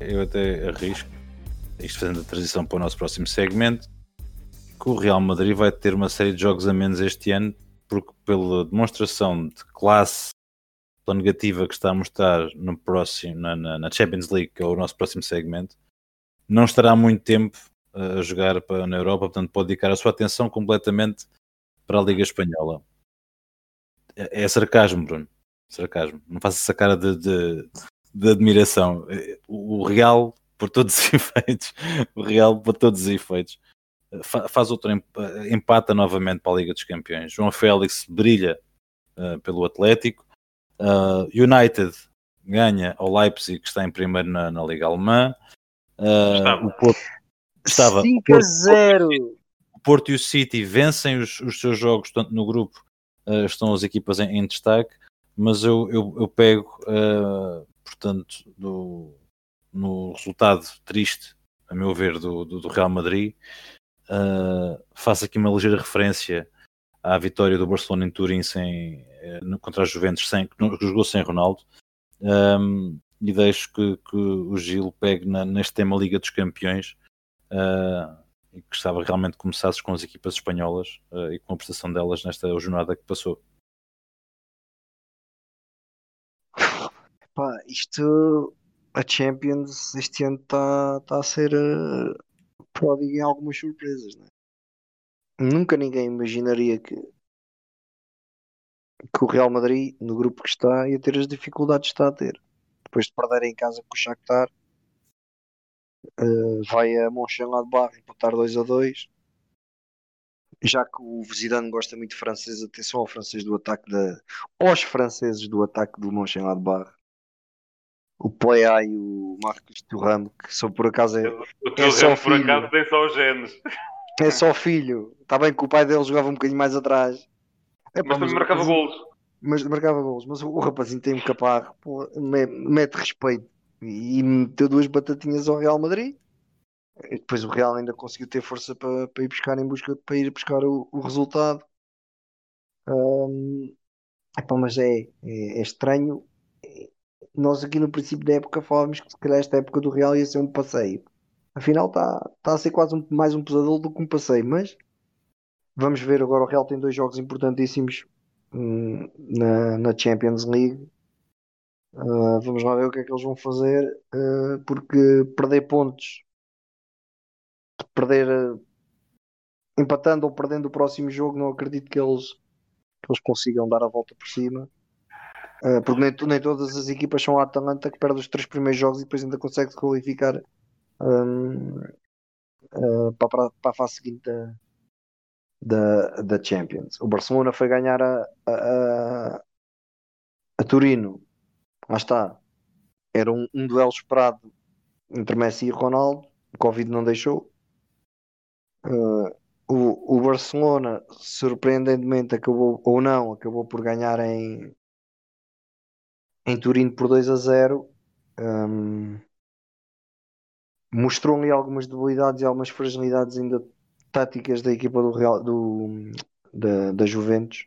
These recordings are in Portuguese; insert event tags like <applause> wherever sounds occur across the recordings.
eu até arrisco, isto fazendo a transição para o nosso próximo segmento, que o Real Madrid vai ter uma série de jogos a menos este ano, porque pela demonstração de classe pela negativa que está a mostrar no próximo, na, na, Champions League, que é o nosso próximo segmento, não estará muito tempo a jogar para, na Europa, portanto pode dedicar a sua atenção completamente para a Liga Espanhola. É, é sarcasmo, Bruno. Sarcasmo. Não faça essa cara de, de, de admiração. O Real, por todos os <laughs> efeitos, o Real, por todos os efeitos, faz outro empata novamente para a Liga dos Campeões. João Félix brilha uh, pelo Atlético. Uh, United ganha ao Leipzig, que está em primeiro na, na Liga Alemã. Uh, o Porto estava 5 a 0. O Porto e o City vencem os, os seus jogos, tanto no grupo estão as equipas em, em, destaque, mas eu, eu, eu pego, portanto, no resultado triste, a meu ver, do, do, do Real Madrid, Uh, faço aqui uma ligeira referência à vitória do Barcelona em Turim sem, uh, contra a Juventus, sem, que jogou sem Ronaldo. Um, e deixo que, que, o Gil pegue na, neste tema Liga dos Campeões uh, e que gostava realmente de começasses com as equipas espanholas uh, e com a prestação delas nesta jornada que passou. Pá, isto a Champions este ano está tá a ser uh, pródigo em algumas surpresas. Né? Nunca ninguém imaginaria que, que o Real Madrid, no grupo que está, ia ter as dificuldades que está a ter. Depois de perder em casa com o Shakhtar, uh, vai a Mönchengladbach empatar 2 a 2 já que o Zidane gosta muito de francês, atenção ao francês do ataque da, aos franceses do ataque do Mönchengladbach o Playa e o Marcos Thuram, que são por acaso é, o teu é só por filho. acaso tem só os genes. É só filho. Está bem que o pai dele jogava um bocadinho mais atrás. É, mas também marcava golos. Mas marcava golos. Mas o, rapazinho tem um caparro, pô, mete respeito. E meteu duas batatinhas ao Real Madrid. E depois o Real ainda conseguiu ter força para, para ir buscar em busca para ir buscar o, o resultado. Um, epá, mas é, é, é estranho nós aqui no princípio da época falávamos que se calhar esta época do Real ia ser um passeio. Afinal está tá a ser quase um, mais um pesadelo do que um passeio, mas vamos ver agora o Real tem dois jogos importantíssimos hum, na, na Champions League. Uh, vamos lá ver o que é que eles vão fazer, uh, porque perder pontos, perder uh, empatando ou perdendo o próximo jogo, não acredito que eles, que eles consigam dar a volta por cima. Uh, porque nem, nem, todas as equipas são a Atalanta que perde os três primeiros jogos e depois ainda consegue se qualificar um, uh, para, para, a fase seguinte da, da, Champions. O Barcelona foi ganhar a, a, a Turino, lá está. Era um, um, duelo esperado entre Messi e Ronaldo, o Covid não deixou. Uh, o, o Barcelona, surpreendentemente, acabou, ou não, acabou por ganhar em, em Turim por 2 a 0. Um, mostrou-me algumas debilidades e algumas fragilidades ainda táticas da equipa do Real, do, da, da Juventus.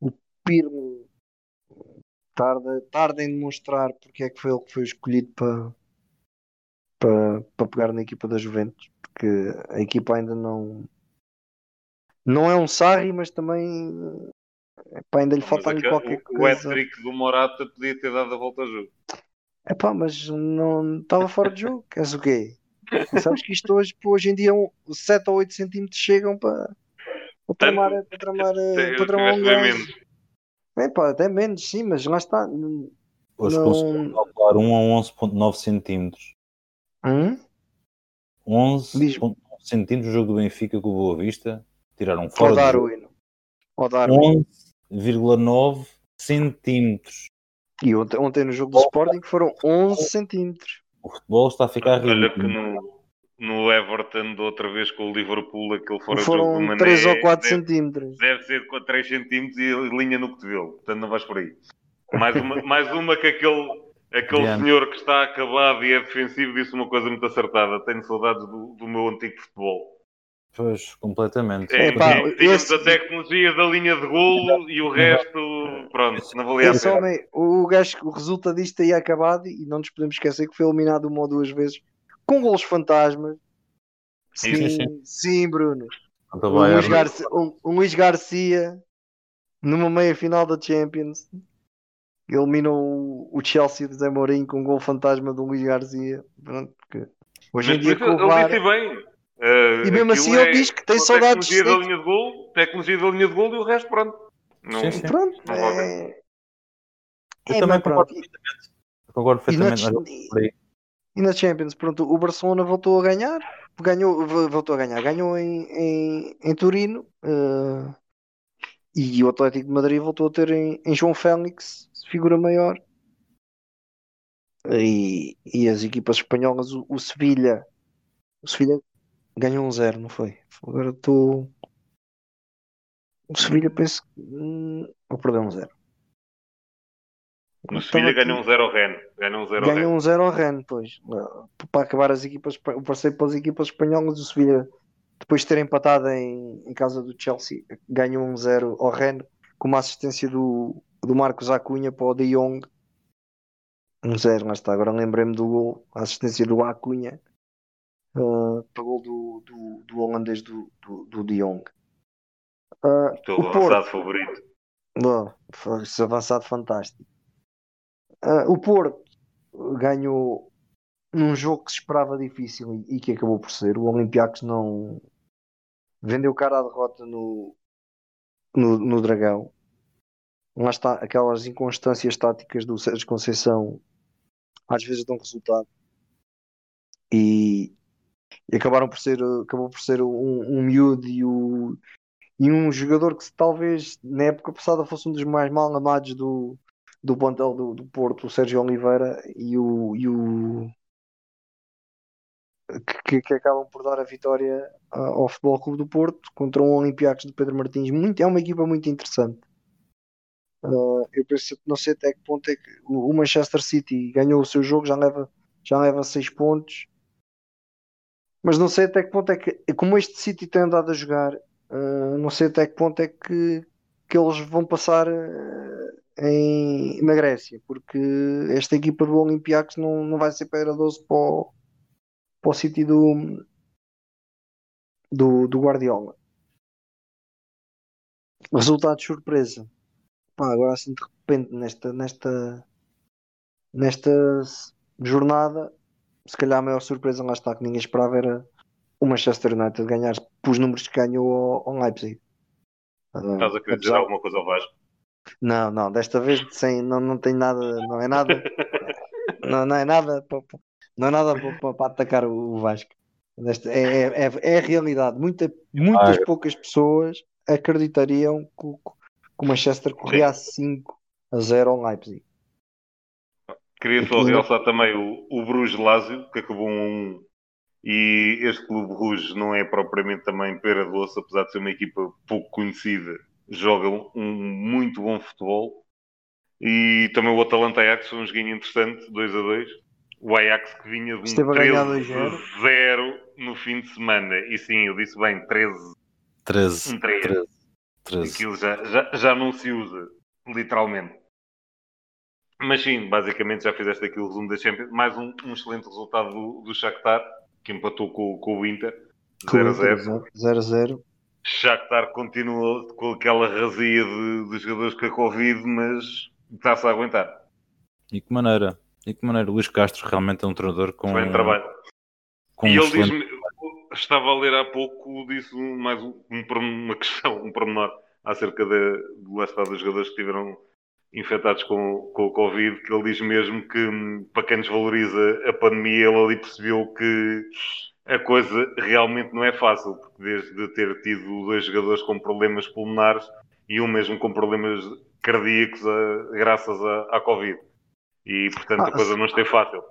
O Pirlo tarda, tarda em demonstrar porque é que foi ele que foi escolhido para, para, para pegar na equipa da Juventus, porque a equipa ainda não não é um Sarri, mas também Epá, ainda lhe falta ali qualquer o, coisa. O hat-trick do Morata podia ter dado a volta ao jogo. Epá, mas não estava fora de jogo. Queres o quê? sabes que isto hoje, hoje em dia, um, 7 ou 8 centímetros chegam para, para tramar, para tramar, para tramar um gajo. Epá, até menos, sim, mas lá está. Hoje não... conseguimos calcular 1 a 11,9 centímetros. Hum? 11,9 centímetros o jogo do Benfica com o Boa Vista. Tiraram fora. O Darwin. O Darwin. 11,9 centímetros. E ontem, ontem no jogo do Sporting foram 11 centímetros. O futebol está a ficar Olha ridículo. que no, no Everton, de outra vez com o Liverpool, aquele fora foram jogo 3 ou 4 deve, centímetros. Deve ser com 3 centímetros e linha no cotovelo. Portanto, não vais por aí. Mais uma, <laughs> mais uma que aquele, aquele senhor que está acabado e é defensivo disse uma coisa muito acertada. Tenho saudades do, do meu antigo futebol. Pois, completamente. É, Epá, tínhamos esse- a tecnologia da linha de golo e o resto, pronto, não valia a pena. homem, o gajo que o resulta disto aí acabado e não nos podemos esquecer que foi eliminado uma ou duas vezes com golos fantasmas. Sim, Sim, sim, sim. Bruno. Um Luís, Garcia, um- um Luís Garcia numa meia final da Champions eliminou o, o Chelsea de Zé Mourinho com um gol fantasma do Luís Garcia. Pronto, porque hoje em Mas dia ele VAR, disse bem. Eh, E mesmo assim ele diz que tem saudades Tecnologia da linha de golo, tecnologia da linha de golo e o resto, pronto. Não, Sim, sim. pronto, Não é, Eu é, também concordo pronto. perfeitamente. Concordo E na, perfeitamente. mas por aí. e na Champions, pronto, o Barcelona voltou a ganhar, ganhou, voltou a ganhar, ganhou em, em, em Turino, eh, e o Atlético de Madrid voltou a ter em, em João Félix, figura maior. E, e as equipas espanholas, o, o Sevilha, o Sevilha ganhou um zero, não foi? Agora estou. O Sevilha penso que. hum, Ou perdeu um zero. No Estava Sevilha ganhou um 0 ao Ren. Ganhou um 0 ao Ganhou Ren. um 0 ao Rennes, pois. Para acabar as equipas, o parceiro pelas equipas espanholas, o Sevilha, depois de ter empatado em, em casa do Chelsea, ganhou um 0 ao Rennes, com uma assistência do, do Marcos Acunha para o De Jong. Um 0, lá está. Agora lembrei-me do gol, a assistência do Acunha, uh, para o gol do, do, do holandês do, do, do De Jong. Uh, o Porto, avançado favorito. Bom, foi avançado fantástico. Ah, o Porto ganhou num jogo que se esperava difícil e, e que acabou por ser. O Olympiacos não vendeu cara à derrota no, no, no Dragão. Lá está, aquelas inconstâncias táticas do Sérgio Conceição às vezes dão resultado. E, e acabaram por ser, acabou por ser um, um miúdo e, o, e um jogador que talvez na época passada fosse um dos mais mal amados do, do plantel do, do Porto, o Sérgio Oliveira e o, e o que, que acabam por dar a vitória ao Futebol Clube do Porto contra um Olympiacos de Pedro Martins. Muito, é uma equipa muito interessante. Ah, eu penso não sei até que ponto é que o Manchester City ganhou o seu jogo, já leva, já leva 6 pontos. Mas não sei até que ponto é que, como este City tem andado a jogar, ah, não sei até que ponto é que, que eles vão passar ah, em, na Grécia, porque esta equipa do Olympiacos não, não vai ser para 12 para o, para o City do, do, do Guardiola. Resultado de surpresa. Pá, agora assim de repente nesta, nesta, nesta jornada, se calhar a maior surpresa lá está que ninguém esperava era o Manchester United ganhar pelos números que ganhou ao, ao Leipzig. Estás a querer dizer alguma coisa ao Vasco? não, não, desta vez sem, não, não tem nada, não é nada, <laughs> não, não é nada, para, não é nada para, para- atacar o Vasco. Desta, é, é, é- é a realidade. Muita, muitas Ah, poucas pessoas acreditariam que, o- que o Manchester corria a 5 a 0 ao Leipzig. Queria só realçar também o, o Bruges Lásio, que acabou um 1 e este clube Rouge não é propriamente também pera doce, apesar de ser uma equipa pouco conhecida, joga um muito bom futebol. E também o Atalanta Ajax foi um joguinho interessante, 2 a 2. O Ajax que vinha de um Esteve a ganhar 13 2-0. 0 no fim de semana. E sim, eu disse bem, 13 13. Um três. 13. 13. Aquilo já, já, já não se usa, literalmente. Mas sim, basicamente já fizeste aqui o resumo da Champions. Mais um, um excelente resultado do, do Shakhtar, que empatou com, com o Inter, 0 a 0. 0 a 0. Shakhtar continua com aquela razia de, de jogadores com a Covid, mas está-se a aguentar. E que maneira? E que maneira? Luís Castro realmente é um treinador com, Bem trabalho. com e um ele excelente... diz-me, estava a ler há pouco, disse mais um, um uma questão, um pormenor acerca da, do lá está, dos jogadores que estiveram infectados com, com o Covid, que ele diz mesmo que, hum, para quem desvaloriza a pandemia, ele ali percebeu que a coisa realmente não é fácil, porque desde ter tido dois jogadores com problemas pulmonares e um mesmo com problemas cardíacos a- graças à, à Covid. E, portanto, Ah, a coisa não está fácil.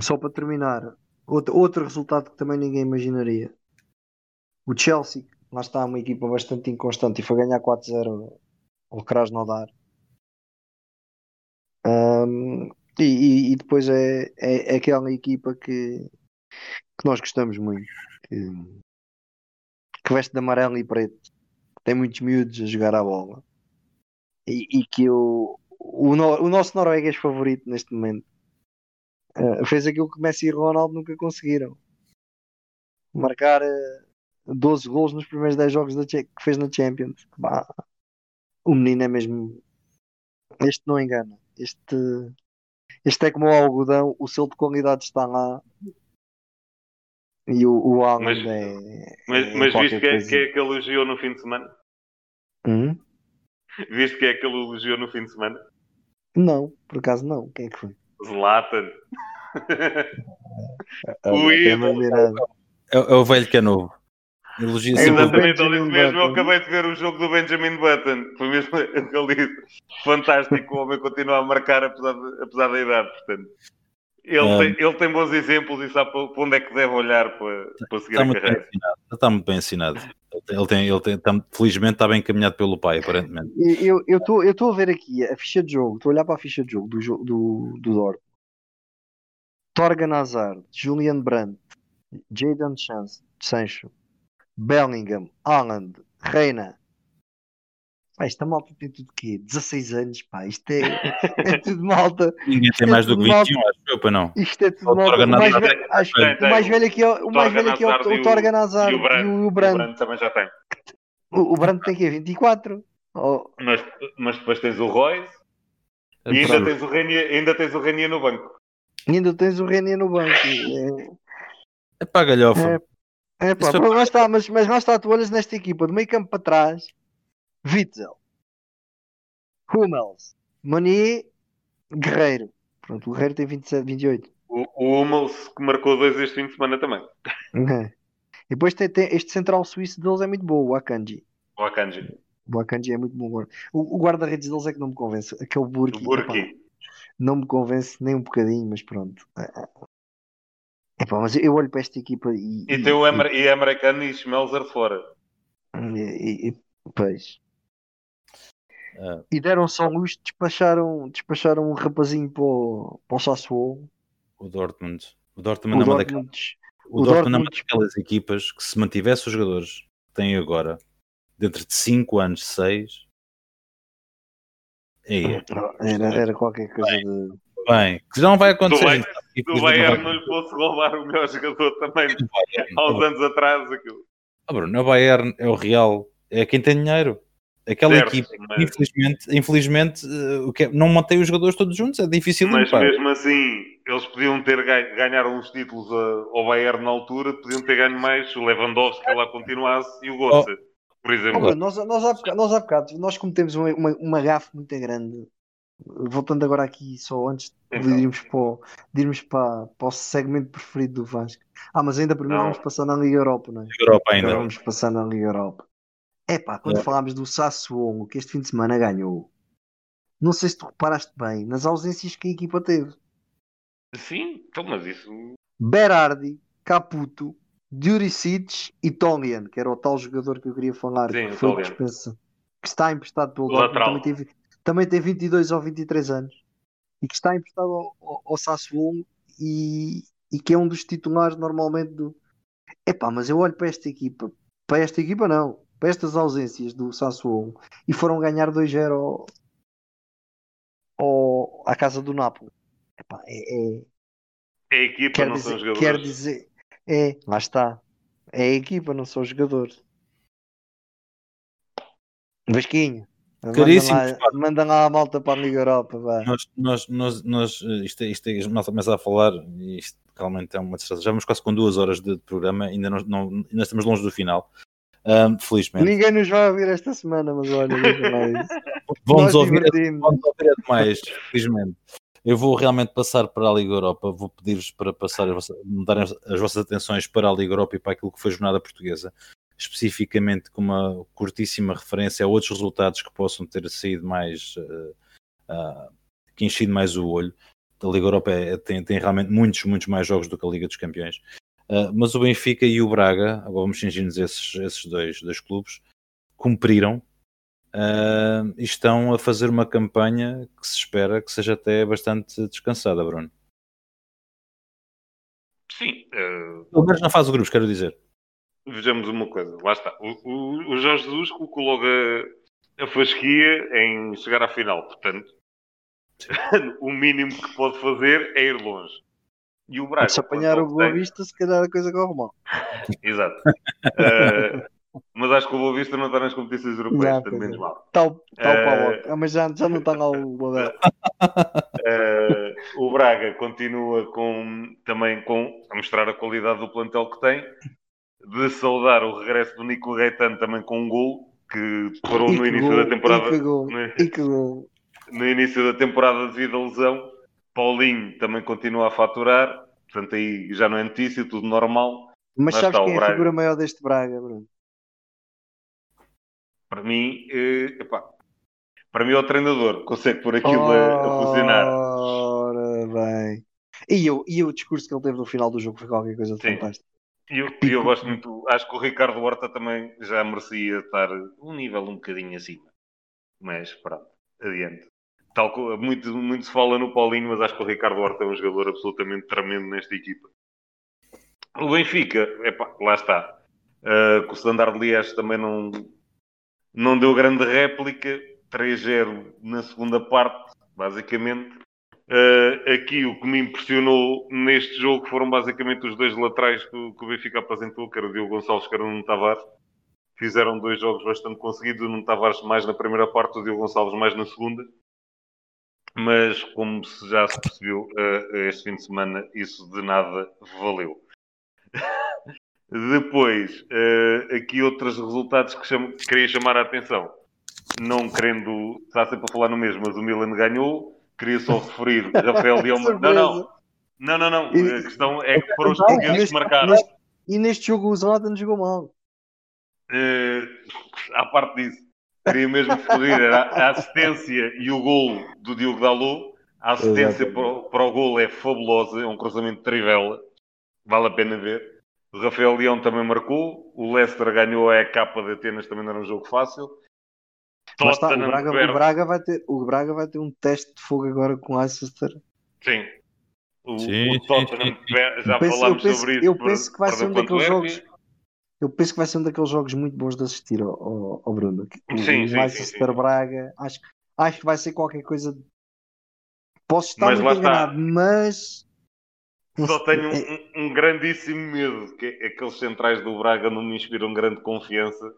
Só para terminar, outro, outro resultado que também ninguém imaginaria. O Chelsea, lá está uma equipa bastante inconstante e foi ganhar 4-0 ao Krasnodar. E, e- depois é, é, é aquela equipa que, que nós gostamos muito. que que veste de amarelo e preto, tem muitos miúdos a jogar a bola e, e que o, o, o nosso norueguês favorito neste momento eh, fez aquilo que Messi e Ronaldo nunca conseguiram marcar eh, 12 gols nos primeiros 10 jogos da que fez na Champions. Bah, o menino é mesmo. Este não engana. Este, este é como o algodão, o selo de qualidade está lá. E o, o Mas- é. Mas, é mas viste que é, coisa. que é que elogiou no fim de semana? Hum? Viste que é que ele elogiou no fim de semana? Não, por acaso não. Quem é que foi? Zlatan. Ah, <laughs> O até ídolo. É, é o velho que é novo. Elogia É exatamente. Benjamin mesmo. Eu acabei de ver o jogo do Benjamin Button. Foi mesmo <laughs> ali fantástico. O homem continua a marcar apesar, de- apesar da idade. Portanto, ele, Um, tem, ele tem bons exemplos e sabe para onde é que deve olhar para, para seguir Está a muito bem carreira. ensinado. Está muito bem ensinado. Ele tem, ele tem, está- felizmente está bem encaminhado pelo pai, aparentemente. Eu eu estou eu estou a ver aqui a ficha de jogo, estou a olhar para a ficha de jogo do, do, do Dortmund. Torgan Hazard, Julian Brandt, Jadon Chance, Sancho, Bellingham, Haaland, Reina. Pá, esta malta tem tudo o quê? 16 anos, pá, isto é, é <laughs> tudo malta. Ninguém tem mais do que 21, acho eu, para não. Isto é tudo O malta. O mais, velho, acho, que tem, o mais velho aqui é, o mais Torgan velho aqui é o, e o o- Torgan Hazard E o Brandt, e o, o também já tem. O, o tem que 24. Oh, Mas, mas depois tens o Royce É e ainda tens o Renier, ainda tens o Renier no banco. e ainda tens o René no banco. É, É para a galhofa. É, é pá, pronto, lá está, mas, mas lá está, tu olhas nesta equipa, do meio campo para trás, Witzel, Hummels, Monier, Guerreiro. Pronto, o Guerreiro tem 27, 28. O, o Hummels que marcou dois este fim de semana também. É. E depois tem, tem- este central suíço deles é muito bom, o Akanji. O Akanji. O Akanji é muito bom. guarda- O, o guarda-redes deles é que não me convence. Aquele Burki, O Burki. epá, não me convence nem um bocadinho, mas pronto. É, pá, mas eu olho para esta equipa e. E tem o Emer, e americano e Schmelzer de fora. e, e- e- pois. Ah, E deram só luz, despacharam, despacharam um rapazinho para o, para o Sassuolo. o Dortmund. O Dortmund, O é uma daquelas, Dortmund, o o Dortmund é uma Dortmund- daquelas equipas que se mantivesse os jogadores que têm agora, dentro de 5 anos, 6, aí, era, era qualquer coisa de. bem, que já não vai acontecer. Infelizmente não Bayern não lhe fosse roubar o melhor jogador também. O há uns anos atrás. Aquilo. Ah, Bruno, é o Bayern, é o Real, é quem tem dinheiro. Aquela Certo, equipa, mas- infelizmente, infelizmente eh, o que é- não mantém os jogadores todos juntos, é difícil Mas pá. mesmo assim, eles podiam ter ganho, ganhar uns títulos a- ao Bayern na altura, podiam ter ganho mais se o Lewandowski lá continuasse e o Götze, por Oh, exemplo. Bruno, nós, nós, há bocado, nós há bocado, nós cometemos uma, uma, uma gafe muito grande. Voltando agora aqui, só antes de Então. irmos, para, o- de irmos para, para o segmento preferido do Vasco. Ah, mas ainda primeiro Não. vamos passar na Liga Europa, não é? Europa ainda. vamos passar na Liga Europa. É pá, quando É. falámos do Sassuolo, que este fim de semana ganhou, não sei se tu reparaste bem nas ausências que a equipa teve. Sim, então, mas isso. Berardi, Caputo, Duricic e Tonlian, que era o tal jogador que eu queria falar, Sim, que foi dispensa, que está emprestado pelo Dortmund, também também tem 22 ou 23 anos, e que está emprestado ao, ao, ao Sassuolo e, e que é um dos titulares normalmente do... Epá, mas eu olho para esta equipa, para esta equipa não, para estas ausências do Sassuolo, e foram ganhar 2-0 ao, ao, à casa do Napoli. Epá, é- é, É a equipa, Quer não são dizer, jogadores. quer dizer, é, lá está. É a equipa, não são os jogadores. Vasquinho, manda Caríssimo, lá, pá. manda lá a malta para a Liga Europa. Vá. Nós, nós, nós, nós isto, é- isto é, nós começa a falar, e isto realmente é uma distração. Já vamos quase com duas horas de, de programa, ainda, não, não- ainda estamos longe do final. Ahm, felizmente. Ninguém nos vai ouvir esta semana, mas olha, lá <laughs> Nós ouvir, vão ouvir demais, felizmente. Eu vou realmente passar para a Liga Europa, vou pedir-vos para passar mudarem as vossas atenções para a Liga Europa e para aquilo que foi a jornada portuguesa, especificamente com uma curtíssima referência a outros resultados que possam ter saído mais, eh, ah, que enchido mais o olho. A Liga Europa é- tem, tem realmente muitos, muitos mais jogos do que a Liga dos Campeões. Ah, mas o Benfica e o Braga, agora vamos fingir-nos esses, esses dois, dois clubes, cumpriram e estão a fazer uma campanha que se espera que seja até bastante descansada, Bruno. Sim, Pelo menos na fase de grupos, quero dizer. Vejamos uma coisa, lá está. O, o, o Jorge Jesus colocou logo a, a fasquia em chegar à final, portanto, <laughs> o mínimo que pode fazer é ir longe. E o Braga. Se apanhar o Boa Vista, se calhar a coisa corre mal. <laughs> Exato. Uh, mas acho que o Boa Vista não está nas competições europeias, portanto, menos mal. Tal, tal uh, mas já, já não está lá o Boa <laughs> uh, O Braga continua com, também com, a mostrar a qualidade do plantel que tem, de saudar o regresso do Nico Gaetano também com um gol que parou no início gol, da temporada. E que gol, no, e gol. no início da temporada devido à lesão. Paulinho também continua a faturar, portanto aí já não é notícia, tudo normal. Mas sabes quem é a figura maior deste Braga, Bruno? Para mim, eh, epá, para mim é o treinador, consegue pôr aquilo oh, a, funcionar. Ora bem. E, eu, e o discurso que ele teve no final do jogo foi qualquer coisa de Sim. fantástico. E eu, eu, gosto muito, acho que o Ricardo Horta também já merecia estar um nível um bocadinho acima. Mas pronto, adiante. Tal, muito, muito se fala no Paulinho, mas acho que o Ricardo Horta é um jogador absolutamente tremendo nesta equipa. O Benfica, epá, lá está. Uh, com o Standard Liège também não, não deu grande réplica. 3-0 na segunda parte, basicamente. Uh, aqui o que me impressionou neste jogo foram basicamente os dois laterais que, que o Benfica apresentou, que era o Diogo Gonçalves e o Nuno Tavares. Fizeram dois jogos bastante conseguidos, o Nuno Tavares mais na primeira parte, o Diogo Gonçalves mais na segunda mas como se já se percebeu uh, este fim de semana, isso de nada valeu. <laughs> Depois, uh, aqui outros resultados que, chamo, que queria chamar a atenção. Não querendo, está sempre a falar no mesmo, mas o Milan ganhou. Queria só referir Rafael <laughs> Leão. não, não, não, não, não. A questão é que foram os portugueses que marcaram. e neste jogo o Zlatan jogou mal. Uh, à parte disso, queria mesmo referir a assistência e o gol do Diogo Dalot. A assistência para o, para o gol é fabulosa, é um cruzamento de trivela, vale a pena ver. O Rafael Leão também marcou, o Leicester ganhou a capa de Atenas, também não era um jogo fácil. Está, o, Braga, o, Braga, vai ter, o Braga vai ter um teste de fogo agora com o Leicester. Sim. O, sim, o Tottenham, já penso, falámos penso, sobre isso. Eu penso que vai ser um daqueles jogos eu penso que vai ser um daqueles jogos muito bons de assistir ao, ao, ao Bruno. O sim, sim, Leicester sim, Braga, acho, acho que vai ser qualquer coisa. Posso estar mas muito enganado, mas. Só tenho é... um, um, grandíssimo medo, que é aqueles centrais do Braga não me inspiram grande confiança.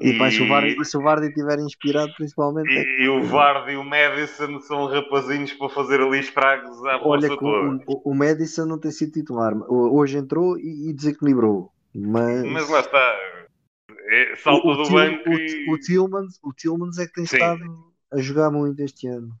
E, e, se o Vardy, se o Vardy estiver inspirado, principalmente. E, é... e, o Vardy e o Madison são rapazinhos para fazer ali estragos à Olha, força toda. O, o, Madison não tem sido titular. Hoje entrou e, e desequilibrou. Mas, mas lá está. É, salta o, o do Til, banco o, e... o, Tillmans, o Tillmans é que tem Sim. estado a jogar muito este ano.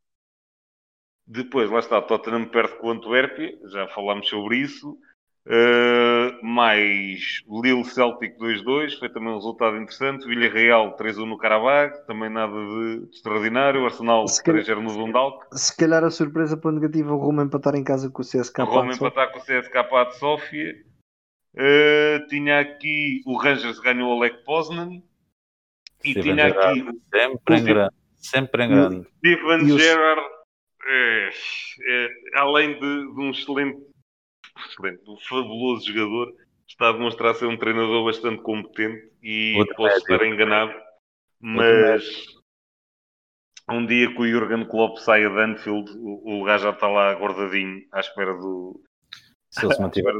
Depois, lá está, Tottenham perde com o Antuérpia, já falámos sobre isso. Uh, mais Lille Celtic 2-2, foi também um resultado interessante. Villarreal 3-1 no Carabag, também nada de extraordinário. Arsenal 3-0 no Dundalk. Se calhar a surpresa para negativa, o Roma empatar em casa com o CSK. O Roma empatar com o CSK de Sofia. Uh, tinha aqui o Rangers ganhou o Lech Poznan e tinha aqui sempre em grande, sempre em grande. Steven Gerrard, é, é, além de, de, um excelente, excelente, um fabuloso jogador, está a demonstrar ser um treinador bastante competente e Outro posso médio. estar enganado, mas um dia que o Jurgen Klopp saia de Anfield, o, gajo já está lá guardadinho à espera do. Se ele se <laughs> mantiver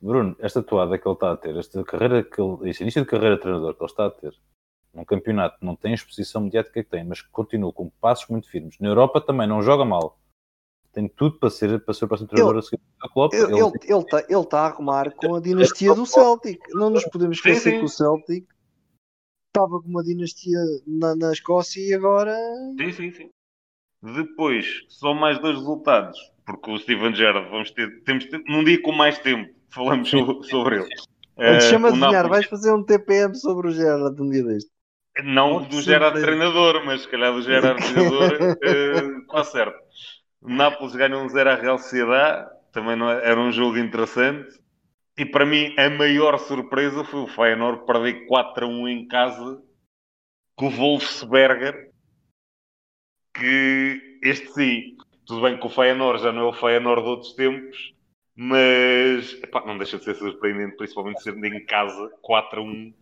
Bruno, esta toada que ele está a ter, esta carreira que ele, este início de carreira de treinador que ele está a ter, num campeonato não tem a exposição mediática que tem, mas que continua com passos muito firmes. Na Europa também não joga mal. Tem tudo para ser, para ser o próximo treinador ele, a Klopp. Ele, ele, ele, está, ele está a arrumar com a dinastia do Celtic. Não nos podemos esquecer sim, sim. que o Celtic estava com uma dinastia na, na Escócia e agora. Sim, sim, sim. Depois, só mais dois resultados, porque o Steven Gerrard vamos ter, temos num dia com mais tempo falamos <laughs> sobre ele. Antes chama de adivinhar, vais fazer um TPM sobre o Gerard um dia deste. Não do Gerard treinador, mas se calhar do Gerard <laughs> treinador está uh, certo. Nápoles ganhou um 0 à Real Sociedade, também não, é, era um jogo interessante. E para mim a maior surpresa foi o Feyenoord perder 4 a 1 em casa com o Wolfsberger, que este sim, tudo bem que o Feyenoord já não é o Feyenoord de outros tempos, Mas epá, não deixa de ser surpreendente, principalmente sendo em casa 4 a 1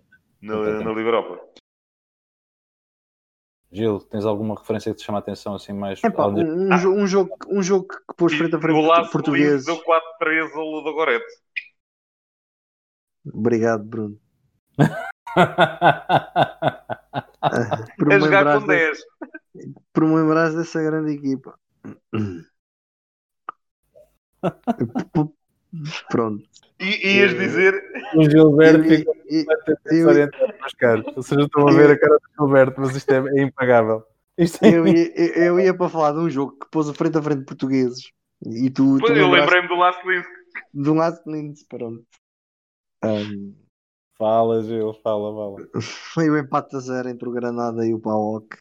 na, na Liga Europa. Gil, tens alguma referência que te chama a atenção assim mais? Além de- um, um jo- um jogo, um jogo que pôs frente a frente o Laço portugueses. deu 4-3 ao Ludogorets. Obrigado, Bruno. <laughs> Ah, por, me jogar com de- 10. por me lembrares dessa grande equipa. <laughs> Pronto. E ias dizer, o Gilberto Eu- fica eu- completamente eu- desorientado nos caras. Vocês não estão a ver a cara do Gilberto, mas isto é, é impagável. Isto é eu, ia, eu, eu ia para falar de um jogo que pôs a frente a frente portugueses. E tu, tu pois eu lembraste lembrei-me do Last Link. um lado Lindes, pronto. Um, Fala, Gil, fala, fala. foi o empate a zero entre o Granada e o PAOK.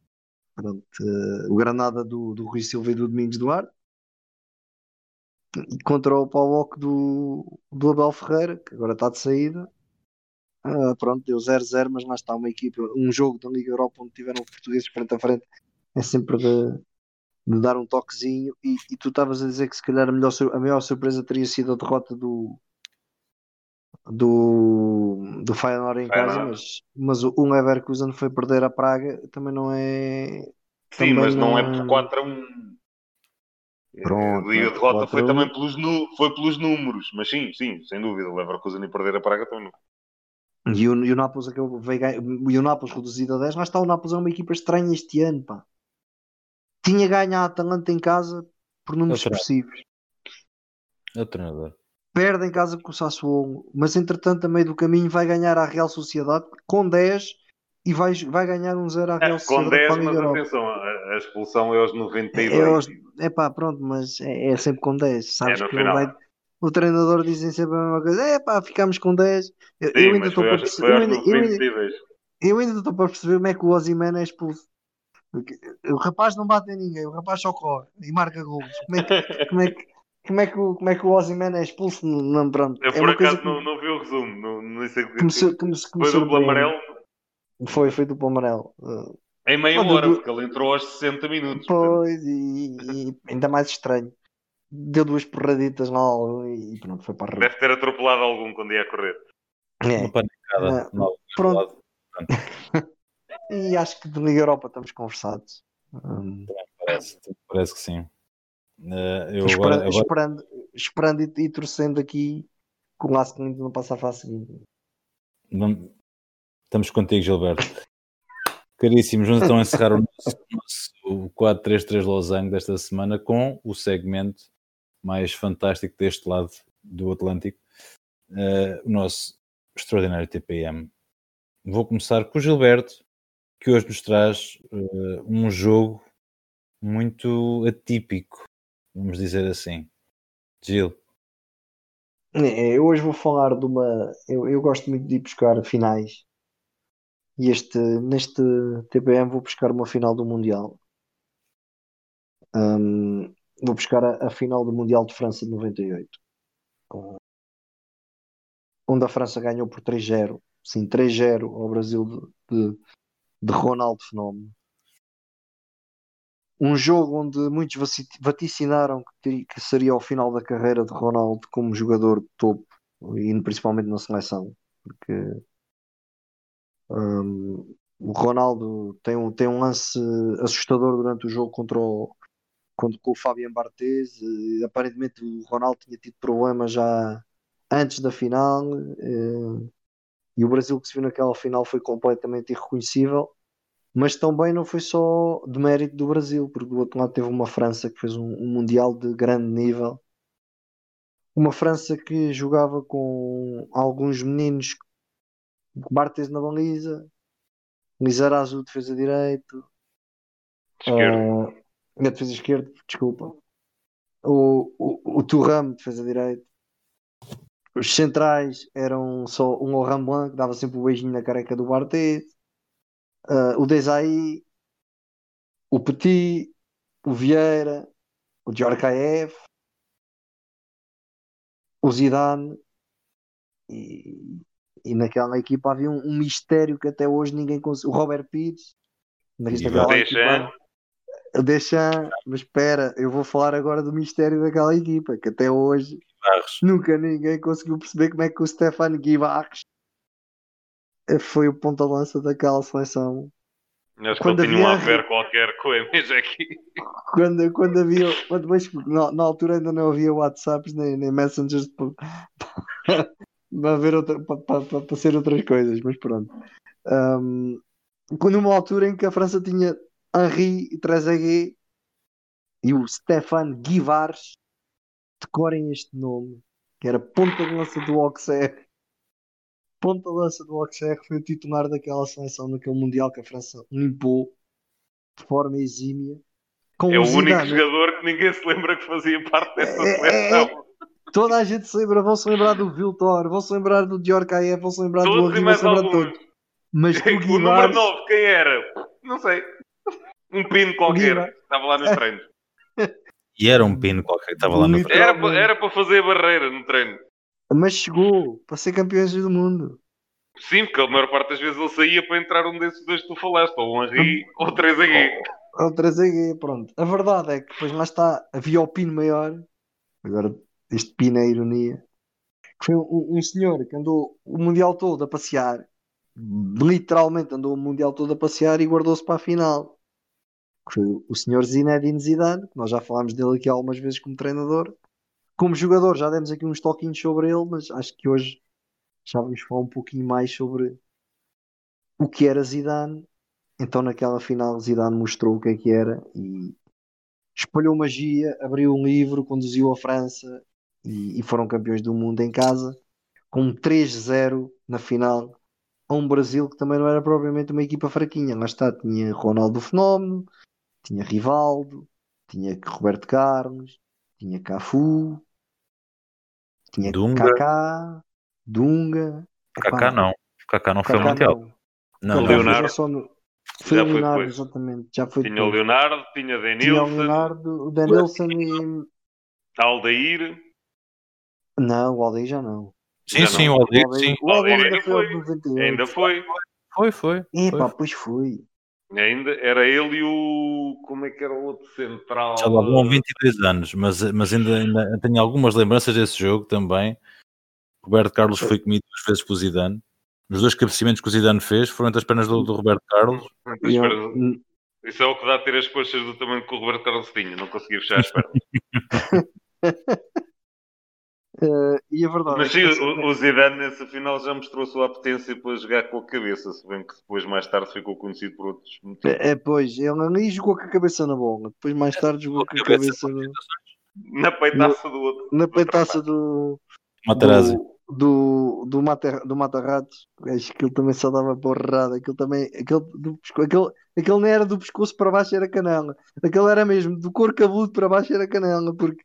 Pronto, eh, o Granada do, do Rui Silva e do Domingos Duarte. Contra o PAOK do, do Abel Ferreira, que agora está de saída. Ah, pronto, deu 0-0, mas lá está uma equipa, um jogo da Liga Europa onde tiveram portugueses frente a frente. É sempre de, de dar um toquezinho. E, e tu estavas a dizer que se calhar a, melhor, a maior surpresa teria sido a derrota do, do, do Feyenoord em casa, mas, mas o um Leverkusen foi perder a Praga, também não é. Sim, mas não é não- por 4 a 1. Pronto, e a é derrota 4 a foi 1. também pelos, foi pelos números. Mas sim, sim, sem dúvida. O Leverkusen e perder a Praga também não. E o, e o Nápoles acabou, veio, ganhar- e o Nápoles reduzido a 10, lá está o Nápoles é uma equipa estranha este ano, pá. Tinha ganho a Atalanta em casa por números Outra. expressivos. É o treinador. Perde em casa com o Sassuolo, mas entretanto a meio do caminho vai ganhar a Real Sociedade com 10 e vai, vai ganhar um 0 à Real É, com Sociedade 10, a Liga mas Europa. atenção, a, a expulsão é aos 92. É, aos- é pá, pronto, mas é, é sempre com 10. Sabes É que vai- o treinador dizem sempre a mesma coisa. É pá, ficamos com 10. Eu, Sim, eu ainda estou para perceber. Eu ainda, eu, ainda, 92. eu ainda estou para perceber como é que o Ozyman é expulso. Porque o rapaz não bate em ninguém, o rapaz só corre e marca golos. Como é que, <laughs> como é que, como é que, o, como é que o Ozyman é expulso? Não, pronto. Eu é por coisa acaso que, não, não vi o resumo. Não, não sei o que que me, que me, que me Foi duplo amarelo Foi, foi duplo amarelo. Uh, em meia Olha, hora, do- porque ele entrou aos 60 minutos. Pois, e, e ainda mais estranho. Deu duas porraditas na aula e pronto, foi para a. Deve ter atropelado algum quando ia correr. É. Uma panicada. Ah, Não, pronto. <laughs> E acho que de Liga Europa estamos conversados. Hum, parece, parece que sim. Eh, eu espera- agora, agora esperando, esperando e, e torcendo aqui que o Laço Lindo não passe à fase seguinte. Vamos- Estamos contigo, Gilberto. Caríssimos, vamos então encerrar o nosso, nosso 4-3-3 Losango desta semana com o segmento mais fantástico deste lado do Atlântico, eh, o nosso extraordinário TPM. Vou começar com o Gilberto, que hoje nos traz eh, um jogo muito atípico, vamos dizer assim. Gil, É, eu hoje vou falar de uma. Eu, eu gosto muito de ir buscar finais. E este, neste TPM vou buscar uma final do Mundial. Hum, vou buscar a, a final do Mundial de França de 98. Com- Onde a França ganhou por 3-0. Sim, 3-0 ao Brasil de, de, de Ronaldo Fenómeno. Um jogo onde muitos vaticinaram que, seria o final da carreira de Ronaldo como jogador de topo, e principalmente na seleção, porque hum, o Ronaldo tem um, tem um lance assustador durante o jogo contra o, contra, o Fabian Barthez. e aparentemente o Ronaldo tinha tido problemas já antes da final, eh, e o Brasil que se viu naquela final foi completamente irreconhecível. Mas também não foi só de mérito do Brasil, porque do outro lado teve uma França que fez um, um Mundial de grande nível. Uma França que jogava com alguns meninos, Barthez na baliza, Lizarazu defesa direito, Esquerdo. na defesa esquerda, desculpa, o, o, o Thuram defesa direito. Os centrais eram só um Laurent Blanc que dava sempre o beijinho na careca do Barthez. Ah, o Desailly, o Petit, o Vieira, o Djorkaeff, o Zidane e, e naquela equipa havia um, um mistério que até hoje ninguém conseguiu. O Robert Pires, na naquela equipa, Deixa, mas espera, eu vou falar agora do mistério daquela equipa, que até hoje Barros. nunca ninguém conseguiu perceber como é que o Stefan Guivarres foi o ponta-lança daquela seleção. Que Quando havia- affair qualquer com a MJ aqui. Quando, quando havia, quando, mas na, na altura ainda não havia WhatsApps nem, nem Messengers para, para, ver outra, para, para, para ser outras coisas, mas pronto. Um, quando numa altura em que a França tinha Henri Trezeguet e o Stefan Guivarres, decorem este nome, que era ponta de lança do Auxerre. Ponta de lança do Auxerre foi o titular daquela seleção naquele Mundial que a França limpou de forma exímia. Com É o único Zidane. jogador que ninguém se lembra que fazia parte dessa É, é, seleção. Toda a gente se lembra, vão se lembrar do Viltor, vão se lembrar do Djorkaeff, vão se lembrar do Todos Henri, e vão mais se lembrar de todos. Mas <laughs> do O número Guimarães, 9, quem era? Não sei. Um pino qualquer. Guimarães. Estava lá nos <laughs> treinos. E era um pino qualquer que estava lá no. Era, era para fazer a barreira no treino. mas chegou para ser campeões do mundo. Sim, porque a maior parte das vezes ele saía para entrar um desses dois que tu falaste, ou o Henri ou o Trezeguet. Ao trazer, pronto. A verdade é que depois lá está, havia o pino maior, agora este pino é ironia, foi um, um senhor que andou o Mundial todo a passear, literalmente andou o Mundial todo a passear e guardou-se para a final. Que foi o senhor Zinedine Zidane, que nós já falámos dele aqui algumas vezes como treinador. Como jogador, já demos aqui uns toquinhos sobre ele, mas acho que hoje já vamos falar um pouquinho mais sobre o que era Zidane então naquela final Zidane mostrou o que é que era e espalhou magia, abriu um livro, conduziu a França e, e foram campeões do mundo em casa com um 3-0 na final a um Brasil que também não era propriamente uma equipa fraquinha. Lá está, tinha Ronaldo Fenómeno, tinha Rivaldo, tinha Roberto Carlos, tinha Cafu, tinha Dunga. Kaká, Dunga. Kaká Epá, não. Kaká não foi ao Kaká Mundial. não. Não, Kaká não. Leonardo. foi só no- Foi Já o foi Leonardo, depois. exatamente. Já foi Tinha o depois. Leonardo, tinha Tinha o Denilson, Leonardo, o Danielson e. Aldair. Não, o Aldeia já não. Sim, Já sim, não. o Aldeia, sim. o Aldeia ainda ainda foi ao foi. 98. Ainda foi. Foi, foi. Epá, foi. pois foi. Ainda era ele e o. Como é que era o outro central? Já lá vão 22 anos, mas, mas ainda, ainda tenho algumas lembranças desse jogo também. Roberto Carlos foi comido duas vezes por Zidane. Os dois cabeceamentos que o Zidane fez foram entre as pernas do, do Roberto Carlos. E eu- Espera, Isso é o que dá a ter as coxas do tamanho que o Roberto Carlos tinha. Não conseguia fechar as pernas. <laughs> eh, e a verdade Mas é sim, que o, o Zidane nessa final já mostrou a sua apetência para jogar com a cabeça. Se bem que depois, mais tarde, ficou conhecido por outros motivos. é, é, pois, ele ali jogou com a cabeça na bola. Depois, mais tarde, jogou com a cabeça no- Na peitaça do outro. na peitaça do. Materazzi. do do, do, Mata, do Mata-Ratos, acho que ele também só dava porrada. Aquele também, aquele, do, pesco- aquele, aquele não era do pescoço para baixo, era canela. Aquele era mesmo do couro cabeludo para baixo, era canela, porque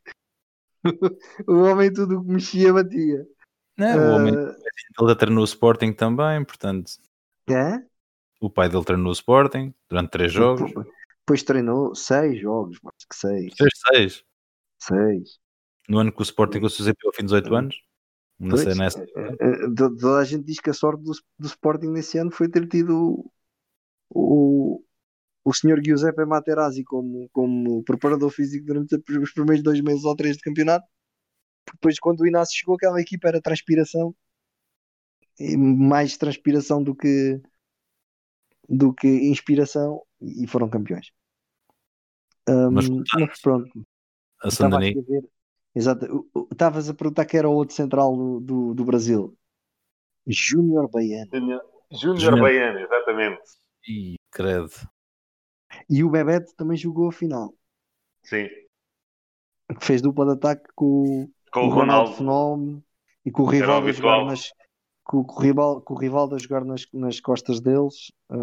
<laughs> o homem tudo que mexia batia. Não, o homem Ah, ele treinou o Sporting também, portanto, é? o pai dele treinou o Sporting durante três jogos. Depois treinou seis jogos, mas que seis. Fez seis. Seis. No ano que o Sporting conseguiu ao fim dos oito anos. Não sei nessa. to- Toda a gente diz que a sorte do, do Sporting nesse ano foi ter tido o, o senhor Giuseppe Materazzi como, como preparador físico durante os primeiros dois meses ou três de campeonato. Depois, quando o Inácio chegou, aquela equipa era transpiração e mais transpiração do que do que inspiração e foram campeões. Ahm, Mas mas pronto, A Estava Sandani. aqui a ver. Exato. Estavas a perguntar que era o outro central do, do, do Brasil. Júnior Baiano. Júnior. Baiano, exatamente. Ih, credo. E o Bebeto também jogou a final. Sim. Que fez dupla de ataque com, Com o Ronaldo Ronaldo. Fenómeno e com o Rivaldo a jogar nas. Com, com o Rival- com o Rivaldo a jogar nas, nas costas deles. Ah,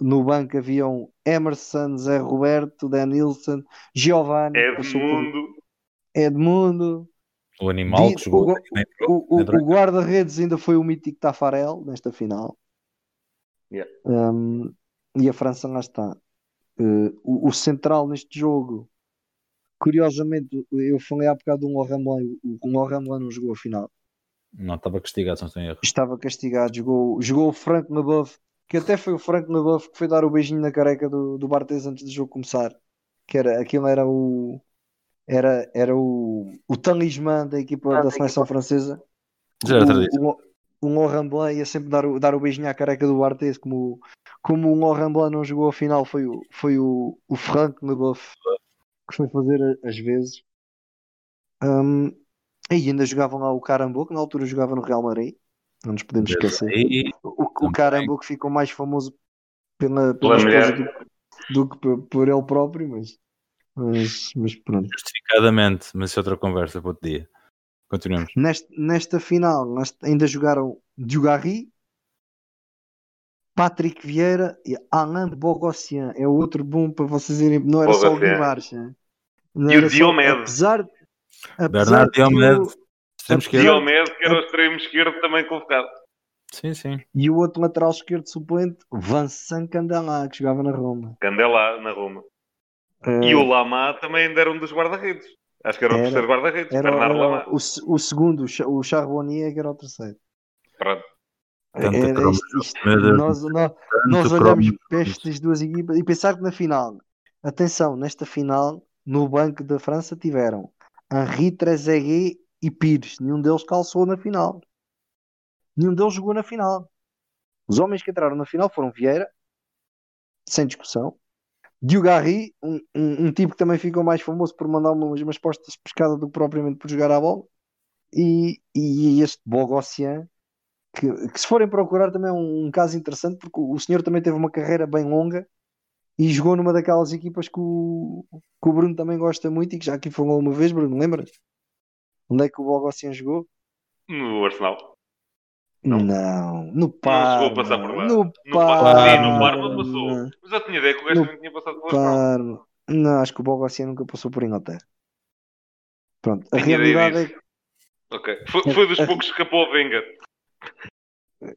no banco haviam Emerson, Zé Roberto, Denilson, Giovanni, por Edmundo. Edmundo. O animal Di- que jogou. o-. O, o guarda-redes ainda foi o mítico Tafarel nesta final. Yeah. Um, e a França lá está. Uh, o, o central neste jogo, curiosamente, eu falei há bocado do Laurent Blanc, o, o Laurent Blanc não jogou a final. Não, estava castigado, se não estou em erro. Estava castigado, jogou, jogou o Frank Leboeuf, que até foi o Frank Leboeuf que foi dar o beijinho na careca do, do Bartes antes do jogo começar. que era, aquilo era o era, era o, o talismã da equipa Ah, da seleção francesa. Já era tradição. Laurent Blanc ia sempre dar o, dar o beijinho à careca do Barthez, como, como o Laurent Blanc não jogou a final, foi o, foi o, o Franck Leboeuf que foi fazer a- as vezes. Hum, e ainda jogavam lá o Carambo, que na altura jogava no Real Madrid, não nos podemos esquecer. E O, o. Carambo que ficou mais famoso pela, Pela esposa do, do que por, por ele próprio, mas, mas, mas pronto. justificadamente, mas isso é outra conversa para outro dia. Continuamos. Neste, nesta final nós ainda jogaram Diogarry, Patrick Vieira e Alain Bogossian. É outro bom para vocês irem. Não era só o Bogossian. Guimarães. E o Diomedes. Apesar, apesar Bernardo Diomedes. Que Diomedes, que era o extremo esquerdo também colocado. Sim, sim. E o outro lateral esquerdo suplente, Vincent Candela, que jogava na Roma. Candela na Roma. Eh, E o Lama também ainda era um dos guarda-redes. Acho que era o terceiro guarda-redes, era, Bernardo era Lama. o, o segundo, o Charbonnier, que era o terceiro. Pronto. Isto- isto- Meu Deus. nós, nós, Tanto nós olhamos para estas duas equipas e pensar que na final, atenção, nesta final, no banco da França tiveram Henri, Trezeguet e Pires. Nenhum deles calçou na final. Nenhum deles jogou na final. Os homens que entraram na final foram Vieira, sem discussão. Diogarry, um, um, um tipo que também ficou mais famoso por mandar umas, umas postas pescada do que propriamente por jogar a bola. E, e este Bogossian, que, que se forem procurar também é um, um caso interessante, porque o, o senhor também teve uma carreira bem longa e jogou numa daquelas equipas que o, que o Bruno também gosta muito e que já aqui falou uma vez, Bruno, lembras? Onde é que o Bogossian jogou? No Arsenal. Não. Não, no Não Parma. chegou a passar por lá. No No Parma. Parma. Sim, no Parma passou. Mas eu tinha ideia que o gajo também tinha passado por. Parma. Não, acho que o Bogossian nunca passou por Inglaterra. Pronto, a realidade é disso. Ok. Foi, foi dos poucos que escapou a Venga.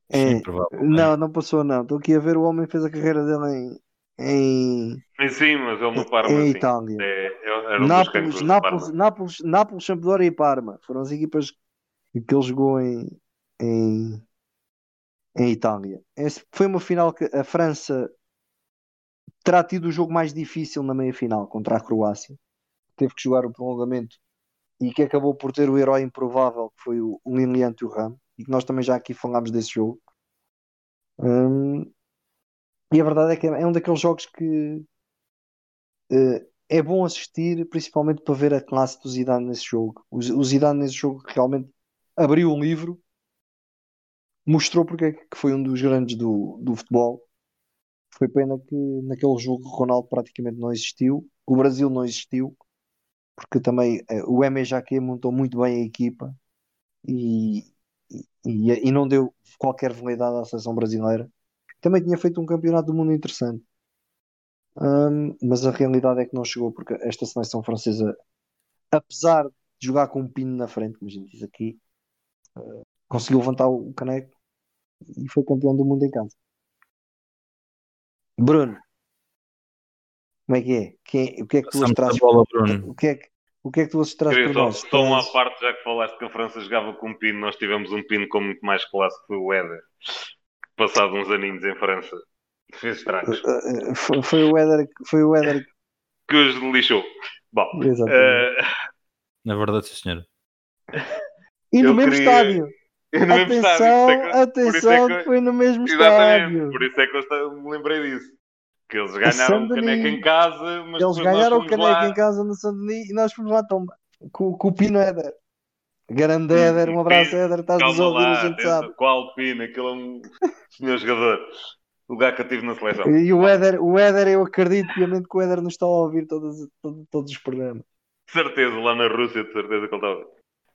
Sim, é- provavelmente. não, não passou, não. Estou aqui a ver o homem fez a carreira dele em, em, sim, mas ele no Parma, em sim. Itália. É, é- era um Nápoles, Nápoles, Parma. Nápoles, Nápoles, Sampdoria e Parma foram as equipas que ele jogou em, em, em Itália. Esse foi uma final que a França terá tido o jogo mais difícil na meia final contra a Croácia. Teve que jogar o prolongamento e que acabou por ter o herói improvável que foi o, o Lilian Thuram e que nós também já aqui falámos desse jogo. Hum, e a verdade é que é um daqueles jogos que eh, é bom assistir, principalmente para ver a classe do Zidane nesse jogo. O, Zidane nesse jogo realmente abriu um livro, mostrou porque é que foi um dos grandes do, do futebol. Foi pena que naquele jogo o Ronaldo praticamente não existiu, o Brasil não existiu, porque também eh, o MJK montou muito bem a equipa e, e, e não deu qualquer veleidade à seleção brasileira. Também tinha feito um campeonato do mundo interessante. Hum, mas a realidade é que não chegou porque esta seleção francesa, apesar de jogar com um pino na frente, como a gente diz aqui, eh, conseguiu levantar o caneco e foi campeão do mundo em casa. Bruno, como é que é? Quem- o que é que tu trazes? a bola, Bruno. O que é que, o que, é que trazes Queria para nós? só uma Trazes- parte, já que falaste que a França jogava com um pino, nós tivemos um pino com muito mais classe que foi o Éder. Passado uns aninhos em França. Fez estragos. Eh, eh, Foi, foi o Éder, foi o Éder, Que <laughs> os lixou. Bom, eh, Na verdade, sim, senhor. E no eu mesmo queria- estádio. <laughs> no mesmo Atenção, estádio, é que- isso é atenção, que- que foi no mesmo Exatamente, estádio. por isso é que eu me lembrei disso. Que eles ganharam o caneco em casa, mas Eles ganharam o caneco lá. em casa no Saint-Denis e nós fomos lá tomba. Com, com o Pino Éder. Grande Éder, um abraço Éder, estás nos a ouvir, a gente sabe. qual pino? Aquele é um <laughs> senhor jogador. O lugar que eu tive na seleção. E o Éder, o Éder, eu acredito piamente que o Éder nos está a ouvir todos, todos, todos os programas. De certeza, lá na Rússia, de certeza que ele estava.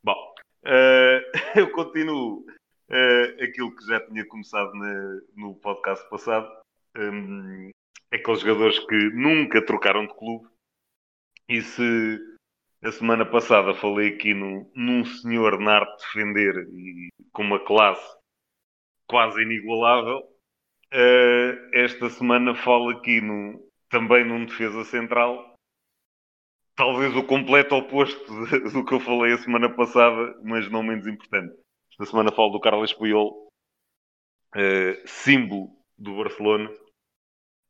Bom, eh, <laughs> eu continuo eh, aquilo que já tinha começado na- no podcast passado. Hum, aqueles jogadores que nunca trocaram de clube. E se a semana passada falei aqui num, num senhor na arte de defender e com uma classe quase inigualável, eh, esta semana falo aqui num, também num defesa central talvez o completo oposto do que eu falei a semana passada, mas não menos importante. Esta semana falo do Carlos Puyol, eh, símbolo do Barcelona,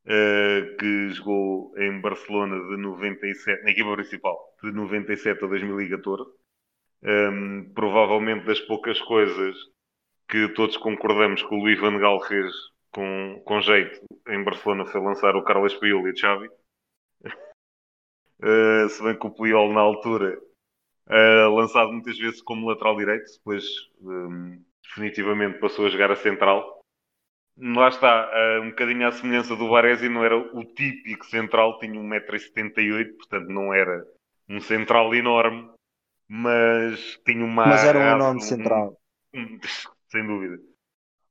uh, que jogou em Barcelona de 97, na equipa principal, de 97 a 2014. Um, provavelmente das poucas coisas que todos concordamos que o Luís Van Gaal fez com, com jeito em Barcelona foi lançar o Carlos Puyol e o Xavi. uh, <laughs> se bem que o Puyol na altura uh, lançado muitas vezes como lateral direito, depois um, definitivamente passou a jogar a central. Lá está, um bocadinho à semelhança do Varese, não era o típico central, tinha 1,78m, portanto não era um central enorme, mas tinha uma. Mas era um enorme central. Um, <laughs> sem dúvida.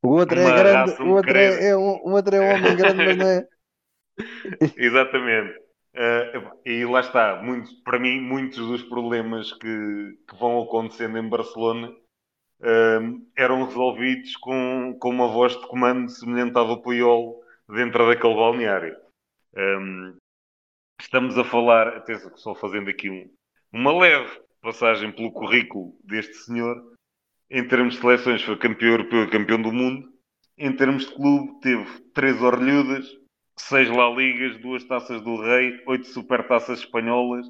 O outro é grande, o outro é, é, um, o outro é um homem grande, mas não é. <laughs> Exatamente. Uh, e lá está, muito, para mim, muitos dos problemas que, que vão acontecendo em Barcelona eram resolvidos com, com uma voz de comando semelhante à do Puyol dentro daquele balneário. Estamos a falar, atenção, só fazendo aqui um, uma leve passagem pelo currículo deste senhor. Em termos de seleções, foi campeão europeu e campeão do mundo. Em termos de clube, teve três orelhudas, seis La Ligas, duas taças do Rei, oito supertaças espanholas,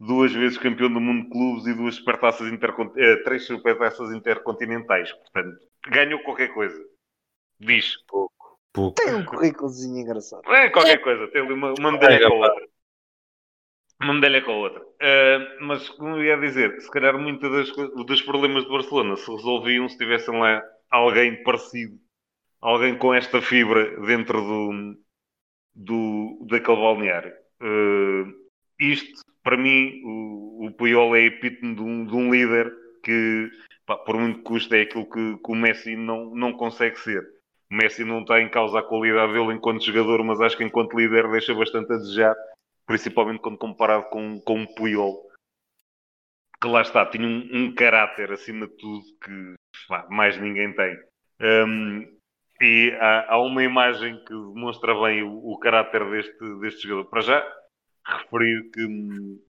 duas vezes campeão do mundo de clubes e duas supertaças intercont... eh, três supertaças intercontinentais. Portanto, ganhou qualquer coisa. Diz. Pouco. Pouco. Tem um currículozinho engraçado. É qualquer coisa, tem ali uma, uma medalha com a outra. Uma medalha com a outra. Uh, mas, como eu ia dizer, se calhar muitos dos problemas de Barcelona se resolviam se tivessem lá alguém parecido, alguém com esta fibra dentro do, do, daquele balneário. Uh, isto, para mim, o, o Puyol é epítome de um, de um líder que, pá, por muito custo, é aquilo que, que, o Messi não, não consegue ser. O Messi não está em causa a qualidade dele enquanto jogador, mas acho que enquanto líder deixa bastante a desejar, principalmente quando comparado com, com o Puyol. Que lá está, tinha um, um caráter acima de tudo que pá, mais ninguém tem. Um, e há, há, uma imagem que demonstra bem o, o caráter deste, deste jogador. Para já, referir que hum,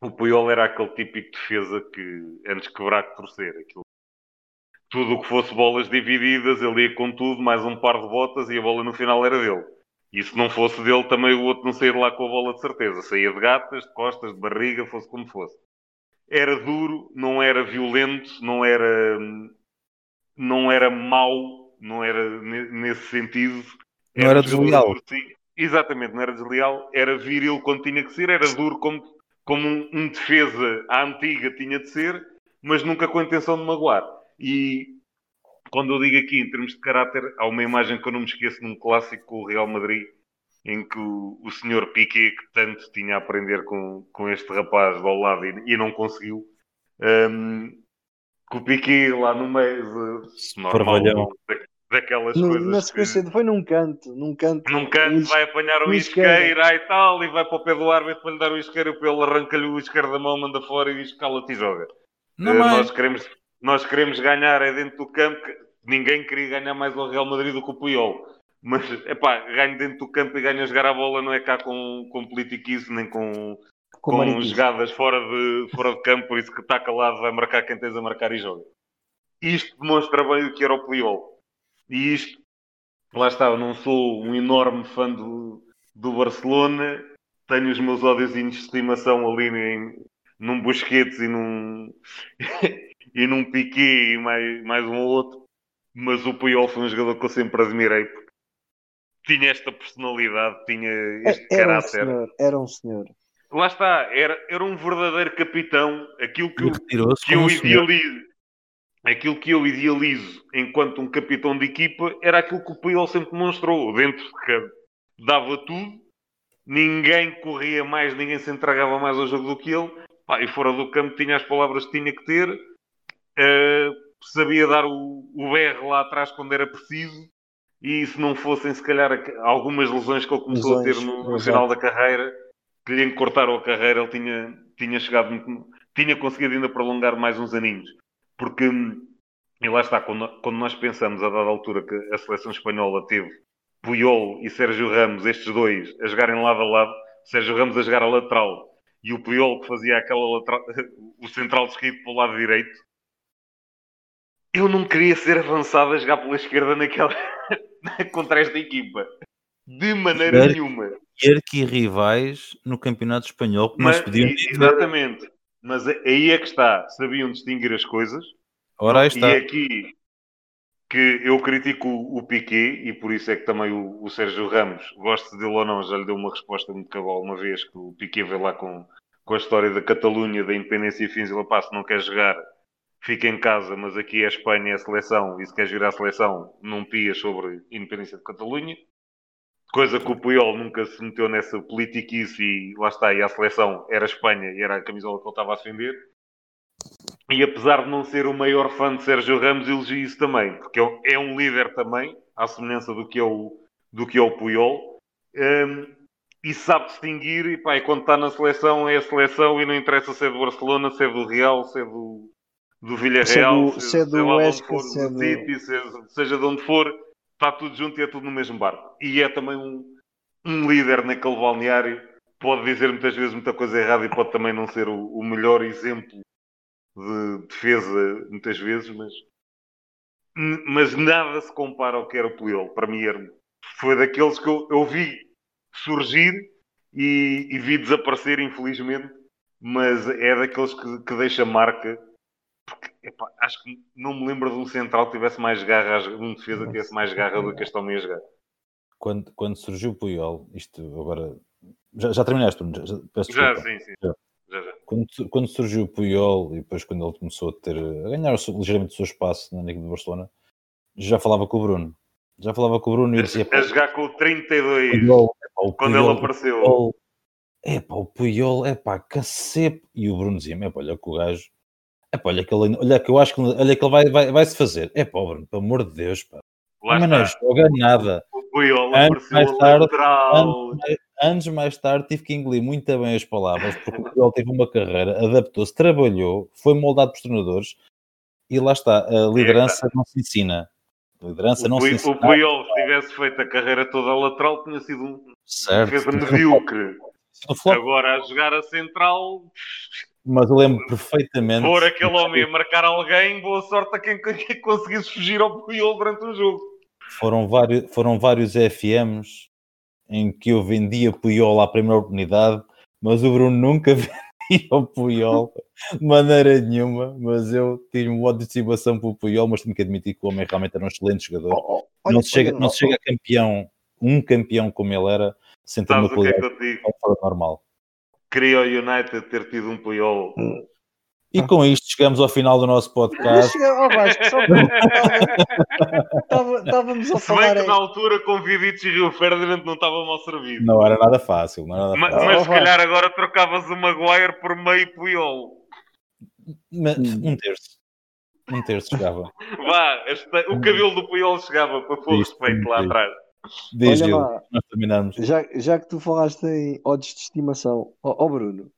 o Puyol era aquele típico defesa que antes quebrar que torcer. Aquilo, tudo o que fosse bolas divididas, ele ia com tudo, mais um par de botas e a bola no final era dele. E se não fosse dele, também o outro não saía de lá com a bola de certeza. Saía de gatas, de costas, de barriga, fosse como fosse. Era duro, não era violento, não era, hum, não era mau não era nesse sentido. Não era, era desleal. Duro, Exatamente, não era desleal, era viril quando tinha que ser, era duro como, como um, um, defesa à antiga tinha de ser, mas nunca com a intenção de magoar. E quando eu digo aqui em termos de caráter, há uma imagem que eu não me esqueço num clássico com o Real Madrid, em que o, o senhor Piquet, que tanto tinha a aprender com, com este rapaz ao lado e, e não conseguiu, um, com o Piquet lá no meio de normal, daquelas no, coisas. Na sequência, que... foi num canto, num canto. Num canto, vai apanhar o isqueiro e tal, e vai para o pé do árbitro para lhe dar o isqueiro, e ele arranca-lhe o isqueiro da mão, manda fora e diz: cala-te e joga. Não uh, nós, queremos, nós queremos ganhar é dentro do campo, ninguém queria ganhar mais o Real Madrid do que o Puyol. Mas, é pá, ganho dentro do campo e ganho a jogar a bola, não é cá com, com politiquice, nem com, com, com jogadas fora de, fora de campo, por isso que está calado, vai marcar quem tens a marcar e joga. Isto demonstra bem o que era o Puyol. E isto, lá está, eu não sou um enorme fã do, do Barcelona, tenho os meus ódios de estimação ali em, num Busquets e num, <laughs> e num Piquet e mais, mais um ou outro, mas o Puyol foi um jogador que eu sempre admirei, porque tinha esta personalidade, tinha este era caráter. Um senhor, era um senhor. Lá está, era, era um verdadeiro capitão, aquilo que, eu, que eu idealizo. Aquilo que eu idealizo enquanto um capitão de equipa era aquilo que o Puyol sempre demonstrou dentro de campo. Dava tudo, ninguém corria mais, ninguém se entregava mais ao jogo do que ele. Pá, e fora do campo tinha as palavras que tinha que ter, uh, sabia dar o, o BR lá atrás quando era preciso. E se não fossem, se calhar, algumas lesões que ele começou lesões, a ter no, no final da carreira, que lhe encurtaram a carreira, ele tinha, tinha chegado muito, tinha conseguido ainda prolongar mais uns aninhos. Porque, e lá está, quando, quando nós pensamos a dada altura que a seleção espanhola teve Puyol e Sérgio Ramos, estes dois, a jogarem lado a lado, Sérgio Ramos a jogar a lateral e o Puyol que fazia aquela lateral, <laughs> o central esquerdo para o lado direito, eu não queria ser avançado a jogar pela esquerda naquela <laughs> contra esta equipa. De maneira Quer- nenhuma. E arquirrivais no Campeonato Espanhol que Mas, dizer. exatamente. Mas aí é que está. Sabiam distinguir as coisas. Ora, aí está. E é aqui que eu critico o, Piquet e por isso é que também o, o Sérgio Ramos, gosto dele ou não, já lhe deu uma resposta muito cabal uma vez que o Piquet veio lá com, com a história da Catalunha, da independência e fins, ele se não quer jogar, fica em casa, mas aqui é a Espanha, é a seleção, e se quer virar a seleção, não pias sobre a independência de Catalunha. Coisa que o Puyol nunca se meteu nessa politiquice e lá está, e a seleção era a Espanha e era a camisola que ele estava a defender. E apesar de não ser o maior fã de Sérgio Ramos, elogio isso também, porque é- é um líder também, à semelhança do que é o, do que é o Puyol, hum, e sabe distinguir, e, pá, e quando está na seleção é a seleção e não interessa se é do Barcelona, se é do Real, se é do, do Villarreal, Se é do- se é do onde Huesca, for, se é do do- City, se- seja de onde for, está tudo junto e é tudo no mesmo barco. E é também um, um líder naquele balneário, pode dizer muitas vezes muita coisa errada e pode também não ser o, o melhor exemplo de defesa muitas vezes, mas, mas nada se compara ao que era o Puyol. Para mim era, foi daqueles que eu, eu vi surgir e, e vi desaparecer, infelizmente, mas é daqueles que, que deixa marca. Porque, epá, acho que não me lembro de um central que tivesse mais garra, de um defesa que tivesse mais garra do que este homem a jogar. Quando, quando surgiu o Puyol, isto agora. Já, já terminaste, Bruno? Já, peço Já, desculpa. sim, sim. Já. Já, já. Quando, quando surgiu o Puyol e depois quando ele começou a ter a ganhar ligeiramente o seu espaço na equipe de Barcelona, já falava com o Bruno. Já falava com o Bruno e eu dizia, <laughs> A jogar com o 32 Puyol, epá, o quando Puyol, ele apareceu. Puyol, epá, o Puyol, epá, cacete. E o Bruno dizia-me, epá, olha que o gajo, epá, olha que ele, olha que eu acho que, olha que ele vai, vai, vai se fazer. Epá, Bruno, pelo amor de Deus, pá. Lá Mas não joga nada. Puyol Anos mais tarde. Anos, anos mais tarde tive que engolir muito bem as palavras, porque o Puyol teve uma carreira, adaptou-se, trabalhou, foi moldado por treinadores e lá está, a liderança não se ensina. A liderança O, não se Pui- ensina. o Puyol, se tivesse feito a carreira toda a lateral, tinha sido um certo. defesa medíocre. Agora, a jogar a central, mas eu lembro perfeitamente. pôr aquele homem a marcar alguém, boa sorte a quem, <laughs> quem conseguisse fugir ao Puyol durante o jogo. Foram vários, foram vários FMs em que eu vendia Puyol à primeira oportunidade, mas o Bruno nunca <laughs> vendia o Puyol de maneira nenhuma. Mas eu tive um ódio de estimação pelo Puyol, mas tenho que admitir que o homem realmente era um excelente jogador. Oh, oh, olha- não, se chega, não se chega a campeão, um campeão como ele era, sem ter uma o é que qualidade do normal. Queria o United ter tido um Puyol. E com isto chegamos ao final do nosso Mas podcast. chega, oh, Vasco, só estava- estávamos a Se bem falar. que na altura Convidites e Rio Ferdinand não estavam mal servidos. Não era nada fácil, não era nada Ma- fácil. Mas, Oh, se calhar agora trocavas o Maguire por meio Puyol. Mas Hum. um terço. Um terço chegava. <laughs> Vá, este- o cabelo do Puyol chegava para pôr respeito lá atrás. Diz, Olha lá. nós terminamos. Já, já que tu falaste em odds de estimação, ó ó, Bruno,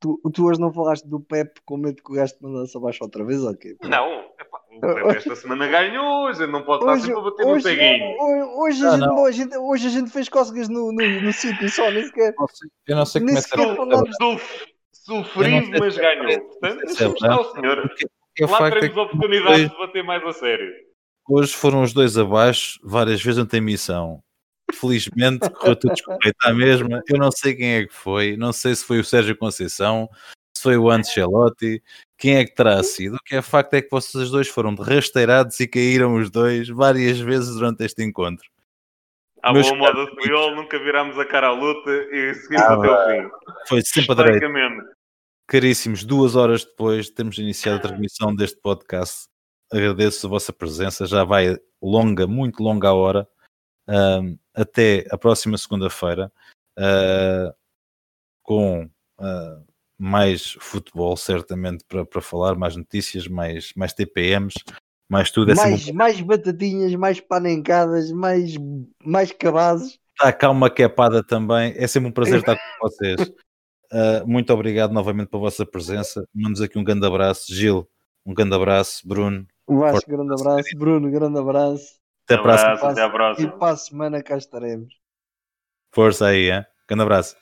tu, tu hoje não falaste do Pep com medo que o gajo te mandasse abaixo outra vez, ok? Não, o Pepe <laughs> esta semana ganhou, a gente não pode estar Hoje, sempre a bater no hoje, peguinho. hoje, hoje Ah, a gente, não. a gente- hoje a gente fez cócegas no, no, no sítio só, nem sequer. Eu não sei como é que será. falamos. Não mas sei- ganhou. Portanto, é deixa-me estar o senhor. Lá é teremos oportunidade hoje, de bater mais a sério. Hoje foram os dois abaixo, várias vezes não tem missão. Felizmente correu tudo descoberto à mesma. Eu não sei quem é que foi, não sei se foi o Sérgio Conceição, se foi o Ancelotti, quem é que terá sido. O que é facto é que vocês dois foram de rasteirados e caíram os dois várias vezes durante este encontro. À Meus boa moda de Puyol, nunca virámos a cara à luta e seguimos Ah, até o fim. Foi sempre a direita. Caríssimos, duas horas depois de termos iniciado a transmissão deste podcast, agradeço a vossa presença. Já vai longa, muito longa a hora. Ahm, até a próxima segunda-feira ah, com ah, mais futebol, certamente, para, para falar, mais notícias, mais, mais TPMs, mais tudo. É sempre Mais, mais batatinhas, mais panencadas, mais, mais cabazes. Está cá uma quepada também. É sempre um prazer estar com vocês. Uh, muito obrigado novamente pela vossa presença. Mandamos aqui um grande abraço. Gil, um grande abraço. Bruno, Vasco, Forte grande abraço. Bruno, grande abraço. até a próxima. Abraço, até E próxima. para a semana cá estaremos. Força aí, hein? grande abraço.